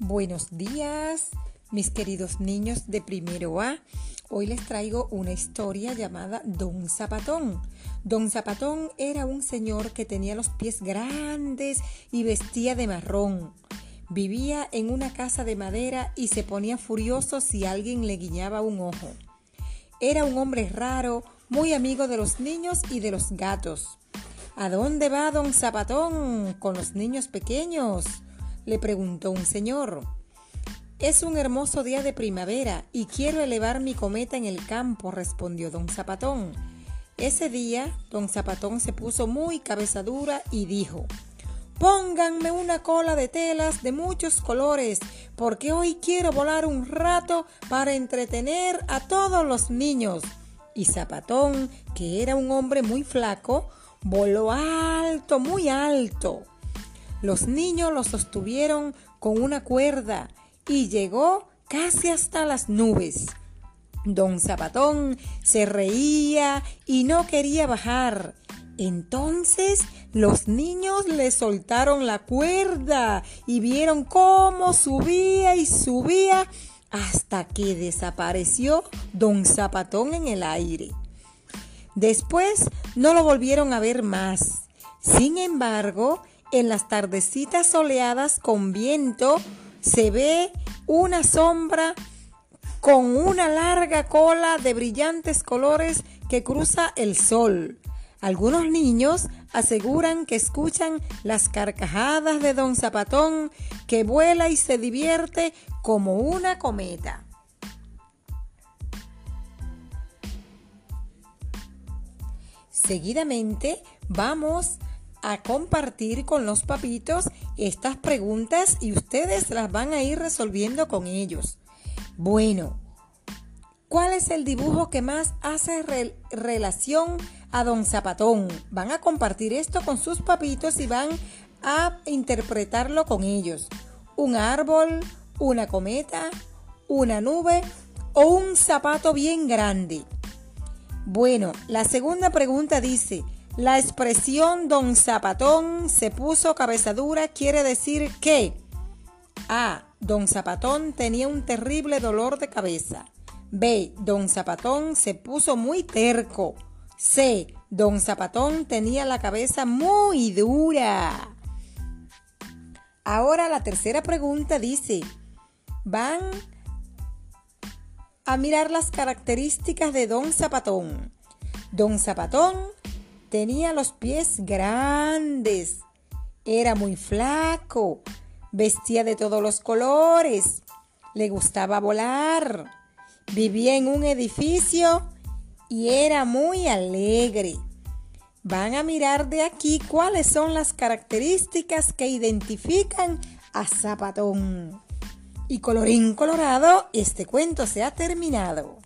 Buenos días, mis queridos niños de primero A. Hoy les traigo una historia llamada Don Zapatón. Don Zapatón era un señor que tenía los pies grandes y vestía de marrón. Vivía en una casa de madera y se ponía furioso si alguien le guiñaba un ojo. Era un hombre raro, muy amigo de los niños y de los gatos. ¿A dónde va don Zapatón con los niños pequeños? Le preguntó un señor. Es un hermoso día de primavera y quiero elevar mi cometa en el campo, respondió don Zapatón. Ese día, don Zapatón se puso muy cabezadura y dijo, Pónganme una cola de telas de muchos colores, porque hoy quiero volar un rato para entretener a todos los niños. Y Zapatón, que era un hombre muy flaco, voló alto, muy alto. Los niños lo sostuvieron con una cuerda y llegó casi hasta las nubes. Don Zapatón se reía y no quería bajar. Entonces los niños le soltaron la cuerda y vieron cómo subía y subía hasta que desapareció don Zapatón en el aire. Después no lo volvieron a ver más. Sin embargo, en las tardecitas soleadas con viento se ve una sombra con una larga cola de brillantes colores que cruza el sol. Algunos niños aseguran que escuchan las carcajadas de don Zapatón que vuela y se divierte como una cometa. Seguidamente vamos a compartir con los papitos estas preguntas y ustedes las van a ir resolviendo con ellos. Bueno, ¿cuál es el dibujo que más hace relación a Don Zapatón? Van a compartir esto con sus papitos y van a interpretarlo con ellos. Un árbol, una cometa, una nube o un zapato bien grande. Bueno, la segunda pregunta dice, la expresión don Zapatón se puso cabezadura quiere decir que A. Don Zapatón tenía un terrible dolor de cabeza. B. Don Zapatón se puso muy terco. C. Don Zapatón tenía la cabeza muy dura. Ahora la tercera pregunta dice, van a mirar las características de Don Zapatón. Don Zapatón Tenía los pies grandes, era muy flaco, vestía de todos los colores, le gustaba volar, vivía en un edificio y era muy alegre. Van a mirar de aquí cuáles son las características que identifican a Zapatón. Y colorín colorado, este cuento se ha terminado.